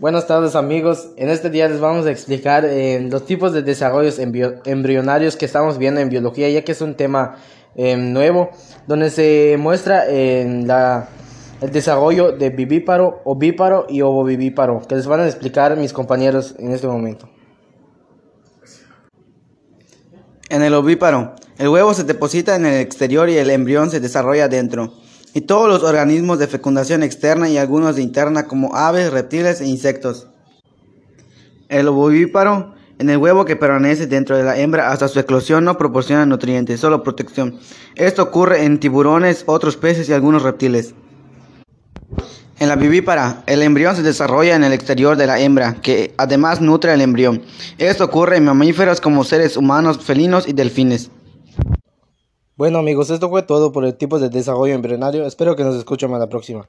Buenas tardes amigos, en este día les vamos a explicar eh, los tipos de desarrollos embrionarios que estamos viendo en biología, ya que es un tema eh, nuevo, donde se muestra eh, el desarrollo de vivíparo, ovíparo y ovovivíparo, que les van a explicar mis compañeros en este momento. En el ovíparo, el huevo se deposita en el exterior y el embrión se desarrolla dentro. Y todos los organismos de fecundación externa y algunos de interna como aves, reptiles e insectos. El ovovíparo, en el huevo que permanece dentro de la hembra hasta su eclosión no proporciona nutrientes, solo protección. Esto ocurre en tiburones, otros peces y algunos reptiles. En la vivípara, el embrión se desarrolla en el exterior de la hembra, que además nutre al embrión. Esto ocurre en mamíferos como seres humanos, felinos y delfines. Bueno amigos, esto fue todo por el tipo de desarrollo embrionario. Espero que nos escuchen a la próxima.